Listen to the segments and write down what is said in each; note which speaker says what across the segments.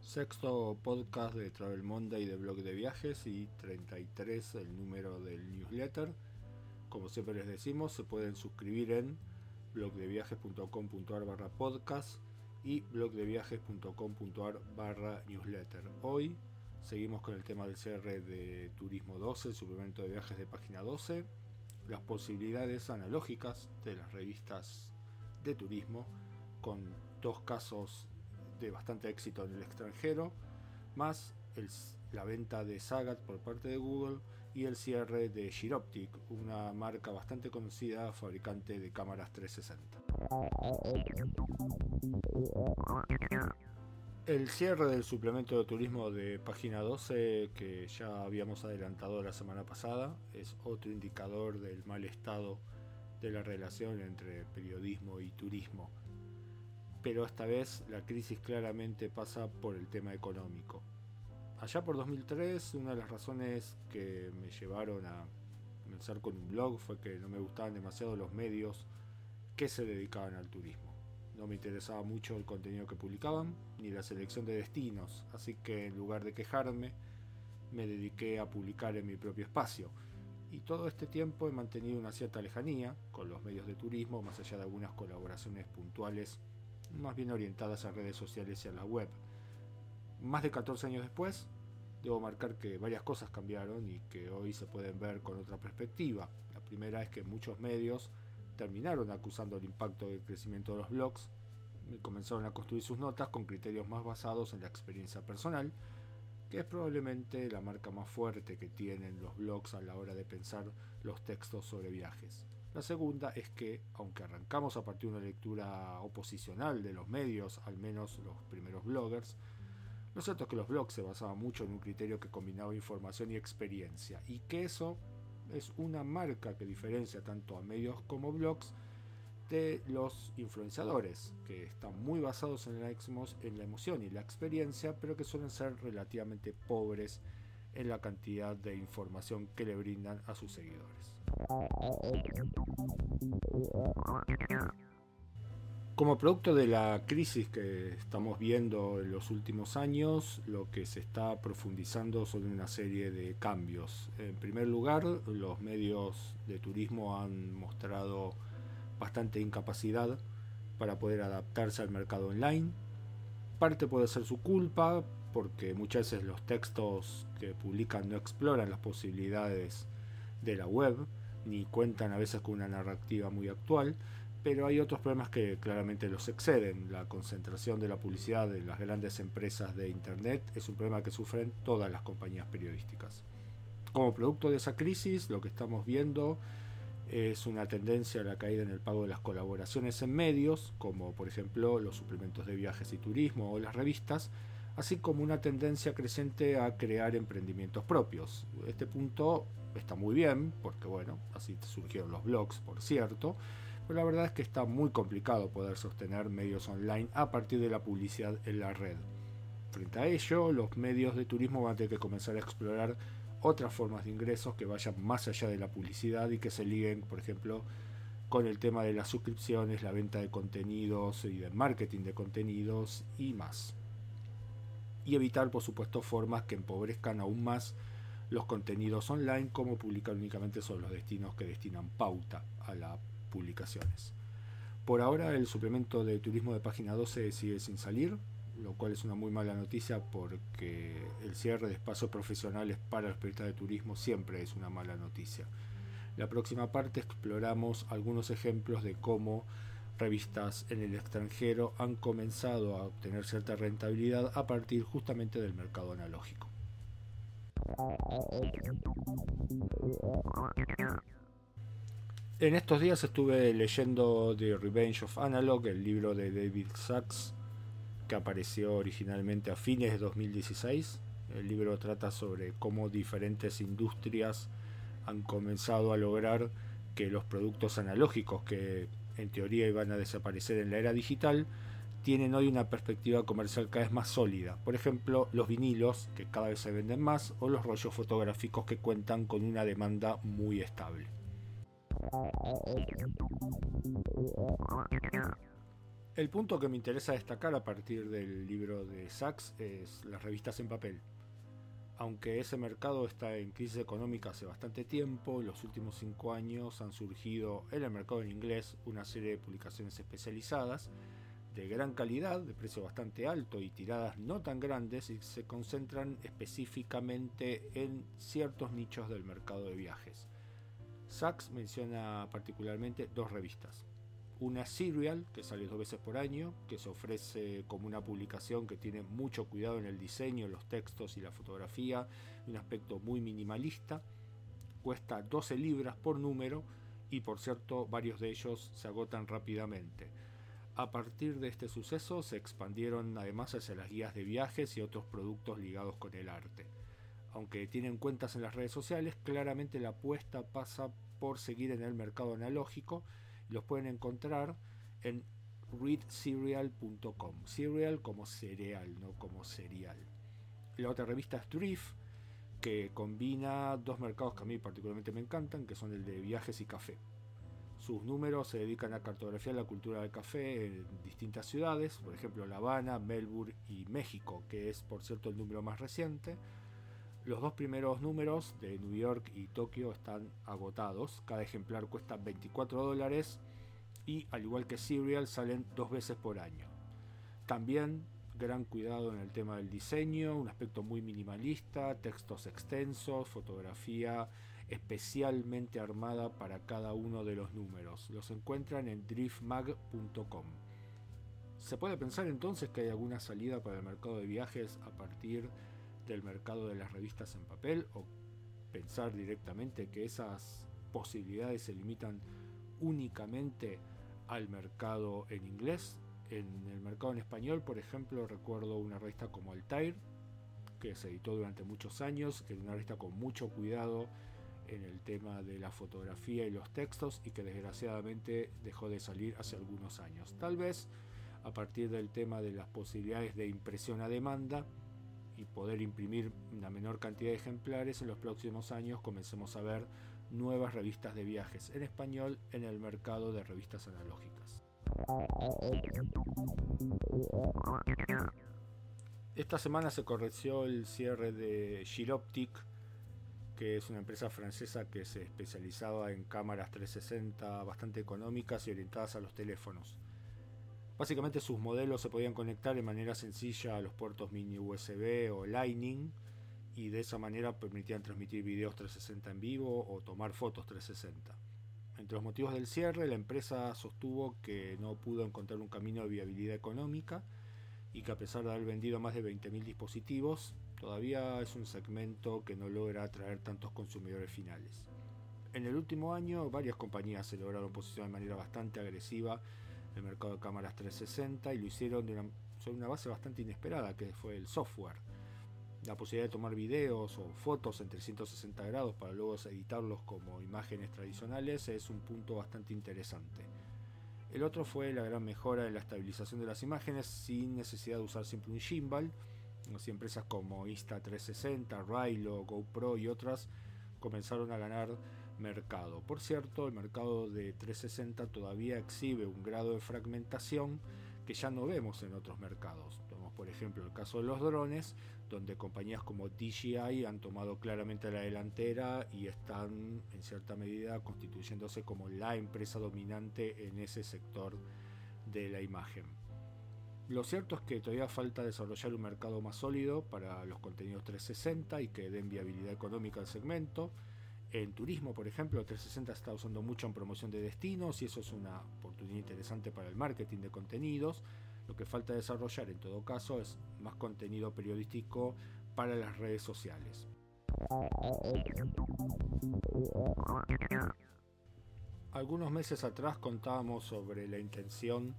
Speaker 1: Sexto podcast de Travel Monday de blog de viajes y 33 el número del newsletter. Como siempre les decimos, se pueden suscribir en blogdeviajes.com.ar barra podcast y blogdeviajes.com.ar barra newsletter. Hoy seguimos con el tema del cierre de Turismo 12, el suplemento de viajes de página 12, las posibilidades analógicas de las revistas de turismo, con dos casos de bastante éxito en el extranjero, más la venta de Sagat por parte de Google y el cierre de Giroptic, una marca bastante conocida fabricante de cámaras 360. El cierre del suplemento de turismo de página 12 que ya habíamos adelantado la semana pasada es otro indicador del mal estado de la relación entre periodismo y turismo. Pero esta vez la crisis claramente pasa por el tema económico. Allá por 2003 una de las razones que me llevaron a comenzar con un blog fue que no me gustaban demasiado los medios que se dedicaban al turismo. No me interesaba mucho el contenido que publicaban ni la selección de destinos, así que en lugar de quejarme, me dediqué a publicar en mi propio espacio. Y todo este tiempo he mantenido una cierta lejanía con los medios de turismo, más allá de algunas colaboraciones puntuales, más bien orientadas a redes sociales y a la web. Más de 14 años después, debo marcar que varias cosas cambiaron y que hoy se pueden ver con otra perspectiva. La primera es que muchos medios terminaron acusando el impacto del crecimiento de los blogs y comenzaron a construir sus notas con criterios más basados en la experiencia personal, que es probablemente la marca más fuerte que tienen los blogs a la hora de pensar los textos sobre viajes. La segunda es que, aunque arrancamos a partir de una lectura oposicional de los medios, al menos los primeros bloggers, lo cierto es que los blogs se basaban mucho en un criterio que combinaba información y experiencia, y que eso es una marca que diferencia tanto a medios como blogs de los influenciadores, que están muy basados en la, en la emoción y la experiencia, pero que suelen ser relativamente pobres en la cantidad de información que le brindan a sus seguidores. Como producto de la crisis que estamos viendo en los últimos años, lo que se está profundizando son una serie de cambios. En primer lugar, los medios de turismo han mostrado bastante incapacidad para poder adaptarse al mercado online. Parte puede ser su culpa, porque muchas veces los textos que publican no exploran las posibilidades de la web, ni cuentan a veces con una narrativa muy actual pero hay otros problemas que claramente los exceden. La concentración de la publicidad de las grandes empresas de Internet es un problema que sufren todas las compañías periodísticas. Como producto de esa crisis, lo que estamos viendo es una tendencia a la caída en el pago de las colaboraciones en medios, como por ejemplo los suplementos de viajes y turismo o las revistas, así como una tendencia creciente a crear emprendimientos propios. Este punto está muy bien, porque bueno, así surgieron los blogs, por cierto, pero la verdad es que está muy complicado poder sostener medios online a partir de la publicidad en la red. Frente a ello, los medios de turismo van a tener que comenzar a explorar otras formas de ingresos que vayan más allá de la publicidad y que se liguen, por ejemplo, con el tema de las suscripciones, la venta de contenidos y del marketing de contenidos y más. Y evitar, por supuesto, formas que empobrezcan aún más los contenidos online, como publicar únicamente sobre los destinos que destinan pauta a la publicaciones. Por ahora el suplemento de turismo de página 12 sigue sin salir, lo cual es una muy mala noticia porque el cierre de espacios profesionales para los periodistas de turismo siempre es una mala noticia. La próxima parte exploramos algunos ejemplos de cómo revistas en el extranjero han comenzado a obtener cierta rentabilidad a partir justamente del mercado analógico. En estos días estuve leyendo The Revenge of Analog, el libro de David Sachs, apareció originalmente a fines de 2016. El libro trata sobre cómo diferentes industrias han comenzado a lograr que los productos analógicos que en teoría iban a desaparecer en la era digital tienen hoy una perspectiva comercial cada vez más sólida. Por ejemplo, los vinilos, que cada vez se venden más, o los rollos fotográficos que cuentan con una demanda muy estable. El punto que me interesa destacar a partir del libro de Sachs es las revistas en papel. Aunque ese mercado está en crisis económica hace bastante tiempo, en los últimos cinco años han surgido en el mercado en inglés una serie de publicaciones especializadas de gran calidad, de precio bastante alto y tiradas no tan grandes y se concentran específicamente en ciertos nichos del mercado de viajes. Sachs menciona particularmente dos revistas. Una Serial, que sale dos veces por año, que se ofrece como una publicación que tiene mucho cuidado en el diseño, los textos y la fotografía, un aspecto muy minimalista. Cuesta 12 libras por número y por cierto varios de ellos se agotan rápidamente. A partir de este suceso se expandieron además hacia las guías de viajes y otros productos ligados con el arte. Aunque tienen cuentas en las redes sociales, claramente la apuesta pasa por seguir en el mercado analógico los pueden encontrar en readserial.com. Serial como cereal, no como cereal. La otra revista es Drift, que combina dos mercados que a mí particularmente me encantan, que son el de viajes y café. Sus números se dedican a cartografiar la cultura del café en distintas ciudades, por ejemplo La Habana, Melbourne y México, que es por cierto el número más reciente. Los dos primeros números de New York y Tokio están agotados, cada ejemplar cuesta 24 dólares y al igual que Serial salen dos veces por año. También gran cuidado en el tema del diseño, un aspecto muy minimalista, textos extensos, fotografía especialmente armada para cada uno de los números. Los encuentran en driftmag.com. Se puede pensar entonces que hay alguna salida para el mercado de viajes a partir del mercado de las revistas en papel o pensar directamente que esas posibilidades se limitan únicamente al mercado en inglés. En el mercado en español, por ejemplo, recuerdo una revista como Altair, que se editó durante muchos años, que era una revista con mucho cuidado en el tema de la fotografía y los textos y que desgraciadamente dejó de salir hace algunos años. Tal vez a partir del tema de las posibilidades de impresión a demanda y poder imprimir una menor cantidad de ejemplares, en los próximos años comencemos a ver nuevas revistas de viajes en español en el mercado de revistas analógicas. Esta semana se corrigió el cierre de Giroptic que es una empresa francesa que se especializaba en cámaras 360 bastante económicas y orientadas a los teléfonos. Básicamente sus modelos se podían conectar de manera sencilla a los puertos mini USB o Lightning y de esa manera permitían transmitir videos 360 en vivo o tomar fotos 360. Entre los motivos del cierre, la empresa sostuvo que no pudo encontrar un camino de viabilidad económica y que a pesar de haber vendido más de 20.000 dispositivos, todavía es un segmento que no logra atraer tantos consumidores finales. En el último año, varias compañías se lograron posicionar de manera bastante agresiva el mercado de cámaras 360 y lo hicieron sobre una base bastante inesperada, que fue el software. La posibilidad de tomar videos o fotos en 360 grados para luego editarlos como imágenes tradicionales es un punto bastante interesante. El otro fue la gran mejora en la estabilización de las imágenes sin necesidad de usar siempre un gimbal, Así empresas como Insta360, Rilo, GoPro y otras comenzaron a ganar mercado. Por cierto, el mercado de 360 todavía exhibe un grado de fragmentación que ya no vemos en otros mercados. Tenemos por ejemplo el caso de los drones, donde compañías como DJI han tomado claramente la delantera y están en cierta medida constituyéndose como la empresa dominante en ese sector de la imagen. Lo cierto es que todavía falta desarrollar un mercado más sólido para los contenidos 360 y que den viabilidad económica al segmento. En turismo, por ejemplo, 360 está usando mucho en promoción de destinos y eso es una oportunidad interesante para el marketing de contenidos. Lo que falta desarrollar en todo caso es más contenido periodístico para las redes sociales. Algunos meses atrás contábamos sobre la intención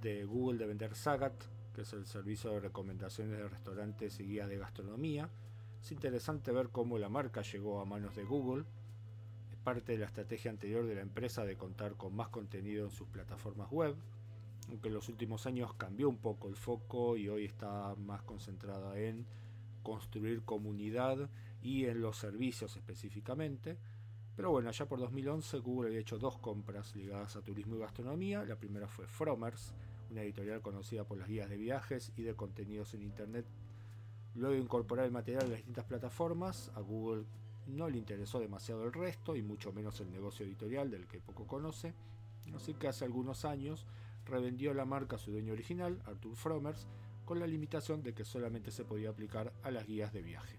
Speaker 1: de Google de vender Sagat, que es el servicio de recomendaciones de restaurantes y guías de gastronomía. Es interesante ver cómo la marca llegó a manos de Google. Es parte de la estrategia anterior de la empresa de contar con más contenido en sus plataformas web, aunque en los últimos años cambió un poco el foco y hoy está más concentrada en construir comunidad y en los servicios específicamente. Pero bueno, ya por 2011 Google había hecho dos compras ligadas a turismo y gastronomía. La primera fue Fromers, una editorial conocida por las guías de viajes y de contenidos en Internet. Luego de incorporar el material a las distintas plataformas, a Google no le interesó demasiado el resto y mucho menos el negocio editorial del que poco conoce, así que hace algunos años revendió la marca a su dueño original, Arthur Fromers, con la limitación de que solamente se podía aplicar a las guías de viaje.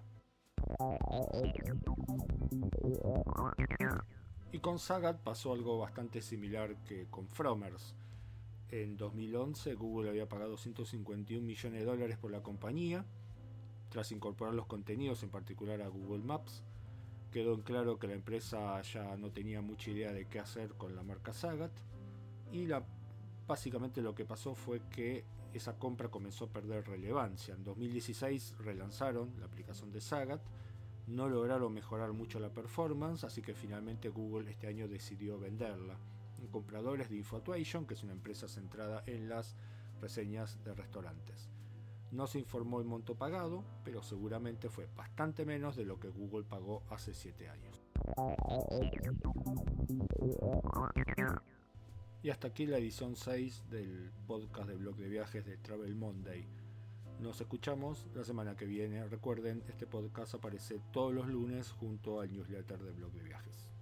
Speaker 1: Y con Sagat pasó algo bastante similar que con Fromers. En 2011 Google había pagado 151 millones de dólares por la compañía, tras incorporar los contenidos, en particular a Google Maps. Quedó en claro que la empresa ya no tenía mucha idea de qué hacer con la marca Sagat y básicamente lo que pasó fue que esa compra comenzó a perder relevancia. En 2016 relanzaron la aplicación de Sagat, no lograron mejorar mucho la performance, así que finalmente Google este año decidió venderla. Compradores de Infatuation, que es una empresa centrada en las reseñas de restaurantes. No se informó el monto pagado, pero seguramente fue bastante menos de lo que Google pagó hace 7 años. Y hasta aquí la edición 6 del podcast de blog de viajes de Travel Monday. Nos escuchamos la semana que viene. Recuerden, este podcast aparece todos los lunes junto al newsletter de blog de viajes.